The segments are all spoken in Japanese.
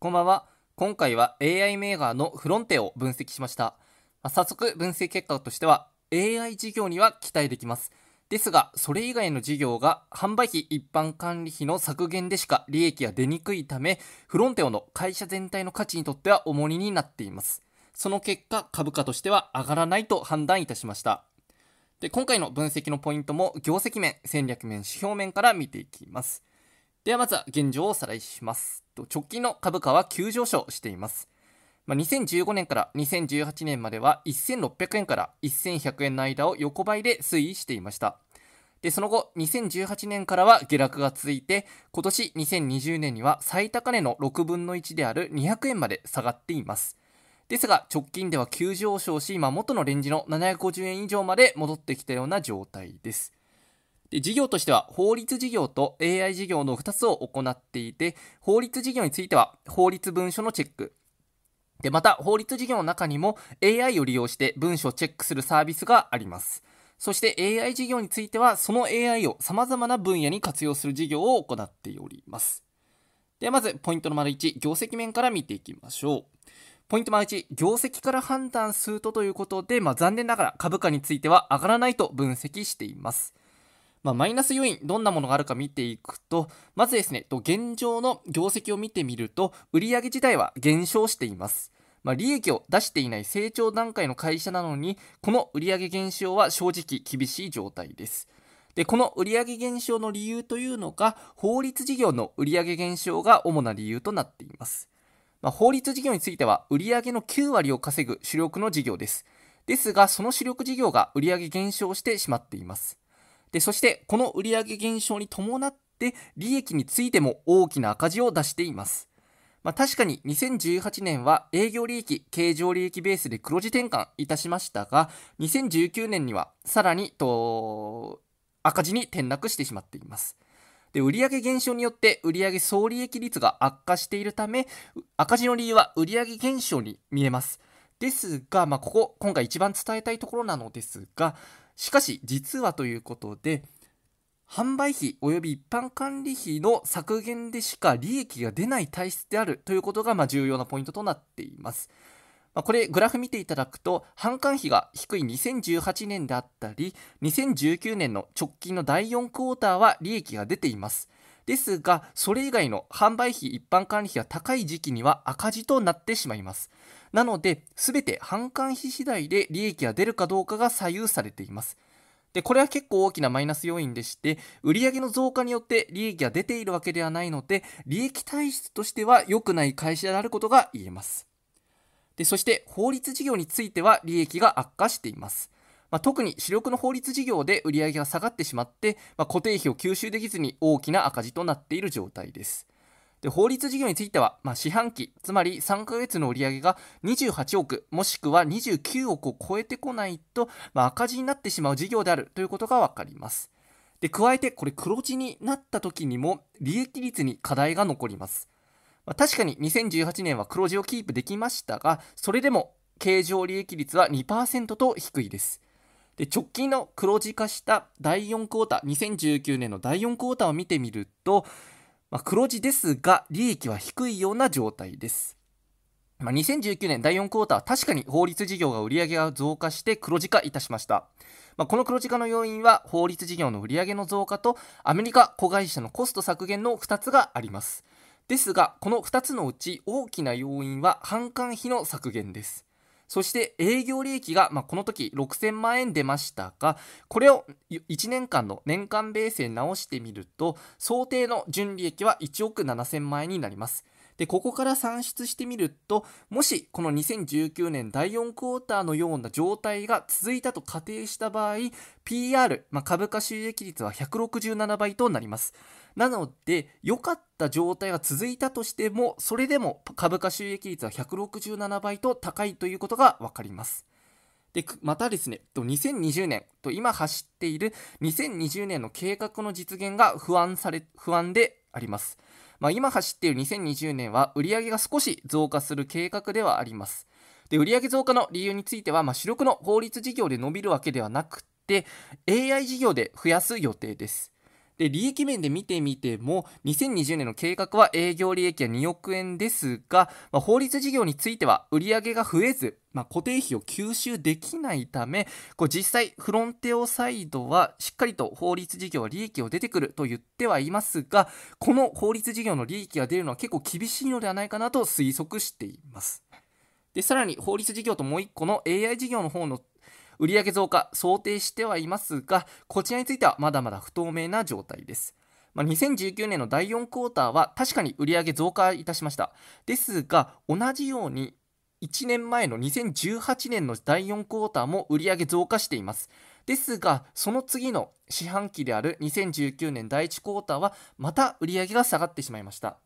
こんばんは。今回は AI メーカーのフロンテを分析しました。まあ早速、分析結果としては AI 事業には期待できます。ですが、それ以外の事業が販売費一般管理費の削減でしか利益が出にくいため、フロンテオの会社全体の価値にとっては重荷になっています。その結果、株価としては上がらないと判断いたしました。で、今回の分析のポイントも業績面、戦略面、指標面から見ていきます。ではまずは現状をおさらいします。直近の株価は急上昇しています。まあ、2015年から2018年までは1600円から1100円の間を横ばいで推移していました。で、その後、2018年からは下落が続いて、今年2020年には最高値の6分の1である200円まで下がっています。ですが、直近では急上昇し、今元のレンジの750円以上まで戻ってきたような状態です。で事業としては法律事業と AI 事業の2つを行っていて法律事業については法律文書のチェック。でまた法律事業の中にも AI を利用して文書をチェックするサービスがあります。そして AI 事業についてはその AI を様々な分野に活用する事業を行っております。ではまずポイントの丸1業績面から見ていきましょう。ポイント丸1、業績から判断するとということで、まあ、残念ながら株価については上がらないと分析しています。まあ、マイナス要因、どんなものがあるか見ていくと、まずですね、と現状の業績を見てみると、売上自体は減少しています。まあ、利益を出していない成長段階の会社なのに、この売上減少は正直厳しい状態です。で、この売上減少の理由というのが、法律事業の売上減少が主な理由となっています。まあ、法律事業については、売上の9割を稼ぐ主力の事業です。ですが、その主力事業が売上減少してしまっています。で、そして、この売上減少に伴って、利益についても大きな赤字を出しています。まあ、確かに2018年は営業利益、経常利益ベースで黒字転換いたしましたが、2019年にはさらにと赤字に転落してしまっています。で売上減少によって売上総利益率が悪化しているため赤字の理由は売上減少に見えますですが、まあ、ここ今回一番伝えたいところなのですがしかし実はということで販売費及び一般管理費の削減でしか利益が出ない体質であるということがま重要なポイントとなっています。ま、これグラフ見ていただくと販管費が低い2018年であったり2019年の直近の第4クォーターは利益が出ていますですがそれ以外の販売費一般管理費が高い時期には赤字となってしまいます。なので全て販管費次第で利益が出るかどうかが左右されています。でこれは結構大きなマイナス要因でして売上の増加によって利益が出ているわけではないので利益体質としては良くない会社であることが言えます。でそして法律事業については利益が悪化しています。まあ、特に主力の法律事業で売上が下がってしまって、まあ、固定費を吸収できずに大きな赤字となっている状態です。で法律事業については、まあ、四半期つまり3ヶ月の売上が28億もしくは29億を超えてこないと、まあ、赤字になってしまう事業であるということが分かります。で加えてこれ黒字になった時にも利益率に課題が残ります。まあ、確かに2018年は黒字をキープできましたが、それでも経常利益率は2%と低いです。で直近の黒字化した第4クォーター、2019年の第4クォーターを見てみると、まあ、黒字ですが利益は低いような状態です。まあ、2019年第4クォーター確かに法律事業が売上が増加して黒字化いたしました。まあ、この黒字化の要因は法律事業の売上の増加とアメリカ子会社のコスト削減の2つがあります。ですが、この2つのうち大きな要因は販管費の削減です。そして営業利益が、まあ、この時6000万円出ましたが、これを1年間の年間ベースで直してみると、想定の純利益は1億7000万円になります。で、ここから算出してみると、もしこの2019年第4クォーターのような状態が続いたと仮定した場合、PR、まあ、株価収益率は167倍となります。なので、良かった状態が続いたとしても、それでも株価収益率は167倍と高いということが分かります。でまたですね、2020年と今走っている2020年の計画の実現が不安され不安であります。まあ、今走っている2020年は売上が少し増加する計画ではあります。で売上増加の理由については、まあ、主力の法律事業で伸びるわけではなくて AI 事業で増やす予定です。で利益面で見てみても2020年の計画は営業利益は2億円ですが、まあ、法律事業については売上が増えず、まあ、固定費を吸収できないためこう実際フロンテオサイドはしっかりと法律事業は利益を出てくると言ってはいますがこの法律事業の利益が出るのは結構厳しいのではないかなと推測しています。でさらに法律事業ともう1個の AI 事業の方の売上増加想定してはいますが、こちらについてはまだまだ不透明な状態です。まあ、2019年の第4クォーターは確かに売上増加いたしました。ですが、同じように1年前の2018年の第4クォーターも売上増加しています。ですが、その次の四半期である2019年第1クォーターはまた売上が下がってしまいました。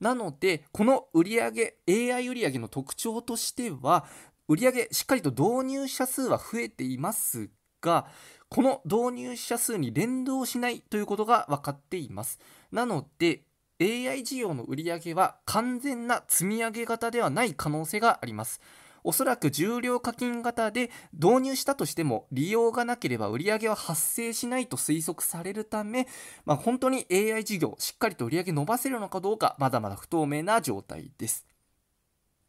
なので、この売上 AI 売上の特徴としては、売上しっかりと導入者数は増えていますがこの導入者数に連動しないということが分かっていますなので AI 事業の売上は完全な積み上げ型ではない可能性があります。おそらく重量課金型で導入したとしても利用がなければ売上は発生しないと推測されるため、まあ、本当に AI 事業しっかりと売上伸ばせるのかどうかまだまだ不透明な状態です。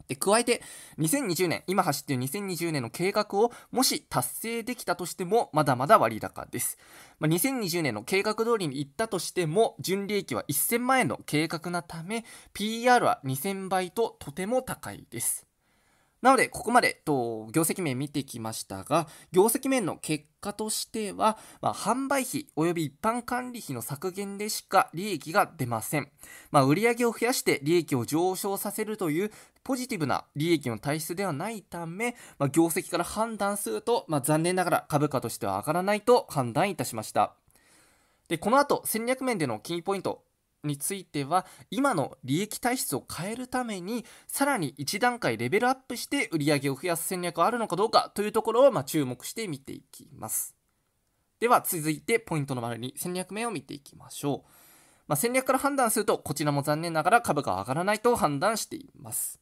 で加えて2020年今走っている2020年の計画をもし達成できたとしてもまだまだ割高です、まあ、2020年の計画通りに行ったとしても純利益は1000万円の計画なため PR は2000倍ととても高いです。なので、ここまでと業績面見てきましたが、業績面の結果としては、まあ、販売費及び一般管理費の削減でしか利益が出ません。まあ、売上を増やして利益を上昇させるというポジティブな利益の体質ではないため、まあ、業績から判断すると、まあ、残念ながら株価としては上がらないと判断いたしました。で、この後、戦略面でのキーポイント、については今の利益体質を変えるためにさらに1段階レベルアップして売上を増やす戦略があるのかどうかというところをま注目して見ていきます。では続いてポイントの丸に戦略面を見ていきましょう、まあ、戦略から判断するとこちらも残念ながら株価は上がらないと判断しています。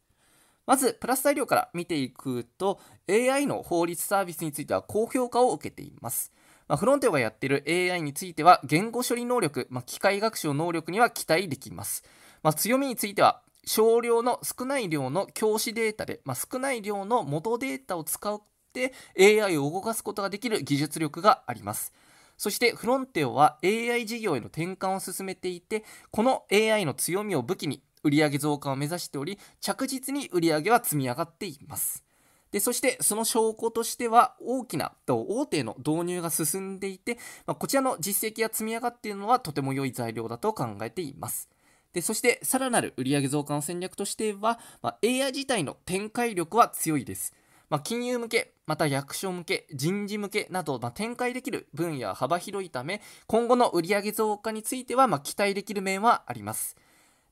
まずプラス材料から見ていくと AI の法律サービスについては高評価を受けています。まあ、フロンテオがやっている AI については言語処理能力、まあ、機械学習能力には期待できます。まあ、強みについては少量の少ない量の教師データで、まあ、少ない量の元データを使って AI を動かすことができる技術力があります。そしてフロンテオは AI 事業への転換を進めていて、この AI の強みを武器に売上増加を目指しており、着実に売上は積み上がっています。でそしてその証拠としては大きな大手の導入が進んでいて、まあ、こちらの実績が積み上がっているのはとても良い材料だと考えています。でそしてさらなる売上増加の戦略としては、まあ、AI 自体の展開力は強いです。まあ、金融向け、また役所向け、人事向けなど、まあ、展開できる分野は幅広いため、今後の売上増加については、ま期待できる面はあります。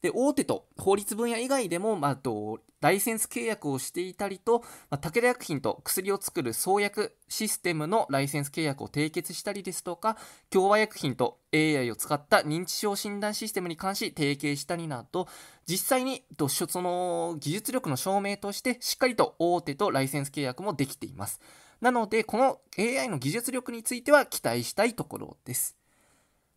で大手と法律分野以外でも、まあ、とライセンス契約をしていたりと、まあ、武田薬品と薬を作る創薬システムのライセンス契約を締結したりですとか共和薬品と AI を使った認知症診断システムに関し提携したりなど実際にその技術力の証明としてしっかりと大手とライセンス契約もできています。なのでこの AI の技術力については期待したいところです。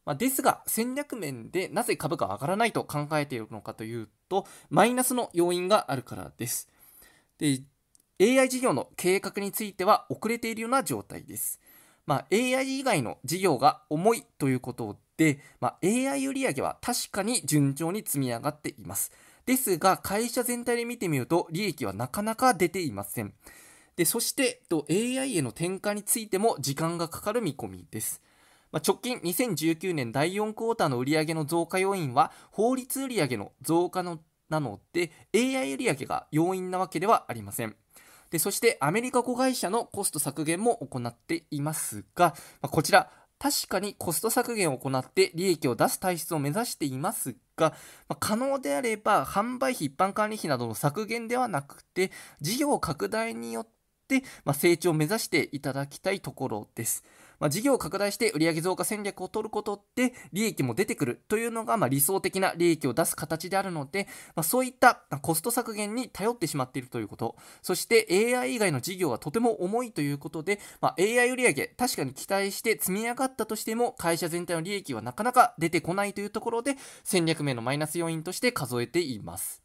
まあ、ですが戦略面でなぜ株価は上がらないと考えているのかというとマイナスの要因があるからです。で AI 事業の計画については遅れているような状態です。まあ、AI 以外の事業が重いということで、まあ、AI 売上は確かに順調に積み上がっています。ですが、会社全体で見てみると利益はなかなか出ていません。でそして AI への転換についても時間がかかる見込みです。まあ、直近2019年第4クォーターの売上の増加要因は法律売上の増加のなので AI 売上が要因なわけではありません。でそしてアメリカ子会社のコスト削減も行っていますが、まあ、こちら確かにコスト削減を行って利益を出す体質を目指していますが、まあ、可能であれば販売費一般管理費などの削減ではなくて事業拡大によって、成長を目指していただきたいところです。まあ、事業を拡大して売上増加戦略を取ることで利益も出てくるというのが、ま、理想的な利益を出す形であるので、ま、そういったコスト削減に頼ってしまっているということ、そして AI 以外の事業はとても重いということで、ま、AI 売上確かに期待して積み上がったとしても会社全体の利益はなかなか出てこないというところで戦略面のマイナス要因として数えています。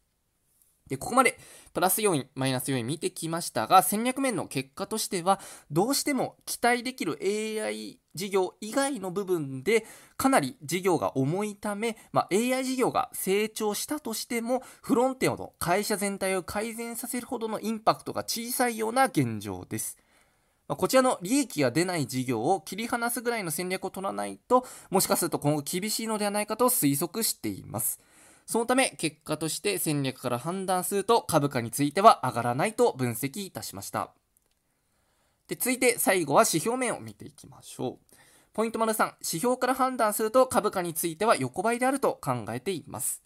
で、ここまでプラス要因、マイナス要因見てきましたが、戦略面の結果としては、どうしても期待できる AI 事業以外の部分で、かなり事業が重いため、まあ、AI 事業が成長したとしても、フロンテオの会社全体を改善させるほどのインパクトが小さいような現状です。こちらの利益が出ない事業を切り離すぐらいの戦略を取らないと、もしかすると今後厳しいのではないかと推測しています。そのため、結果として戦略から判断すると株価については上がらないと分析いたしました。で、続いて最後は指標面を見ていきましょう。ポイント丸3、指標から判断すると株価については横ばいであると考えています。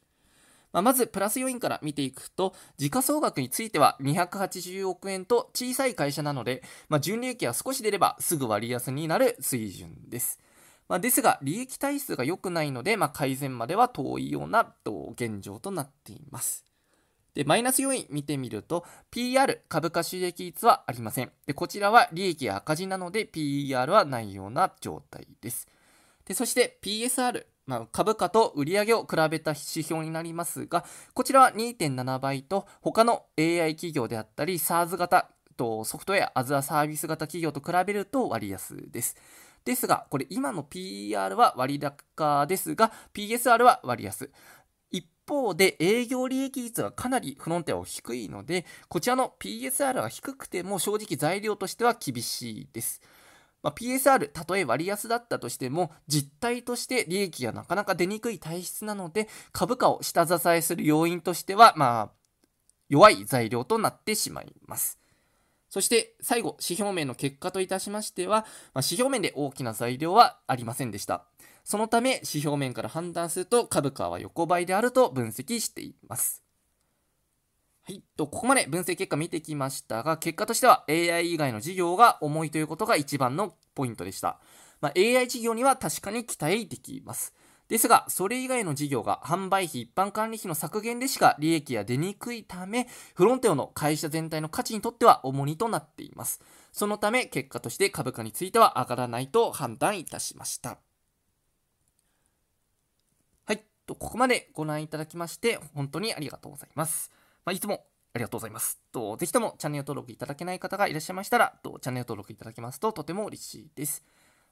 まあ、まず、プラス要因から見ていくと、時価総額については280億円と小さい会社なので、まあ、純利益が少し出ればすぐ割安になる水準です。まあ、ですが、利益体質が良くないので、まあ、改善までは遠いような現状となっています。で、マイナス要因見てみると、PR 株価収益率はありません。で、こちらは利益赤字なので PER はないような状態です。で、そして PSR、まあ、株価と売上を比べた指標になりますが、こちらは2.7倍と他の AI 企業であったり SARS 型ソフトウェア、アズアサービス型企業と比べると割安です。ですが、これ今の PR は割高ですが、PSR は割安。一方で営業利益率がかなりフロンテアは低いので、こちらの PSR が低くても正直材料としては厳しいです。まあ、PSR、たとえ割安だったとしても、実態として利益がなかなか出にくい体質なので、株価を下支えする要因としては、まあ、弱い材料となってしまいます。そして最後、指標面の結果といたしましては、まあ、指標面で大きな材料はありませんでした。そのため、指標面から判断すると株価は横ばいであると分析しています。はい。と、ここまで分析結果見てきましたが、結果としては AI 以外の事業が重いということが一番のポイントでした。まあ、AI 事業には確かに期待できます。ですが、それ以外の事業が販売費、一般管理費の削減でしか利益が出にくいため、フロンテオの会社全体の価値にとっては重荷となっています。そのため、結果として株価については上がらないと判断いたしました。はい。と、ここまでご覧いただきまして、本当にありがとうございます。まあ、いつもありがとうございます。と、ぜひともチャンネル登録いただけない方がいらっしゃいましたら、とチャンネル登録いただけますととても嬉しいです。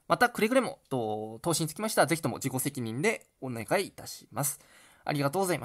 また、くれぐれも、投資につきましては、ぜひとも自己責任でお願いいたします。ありがとうございました。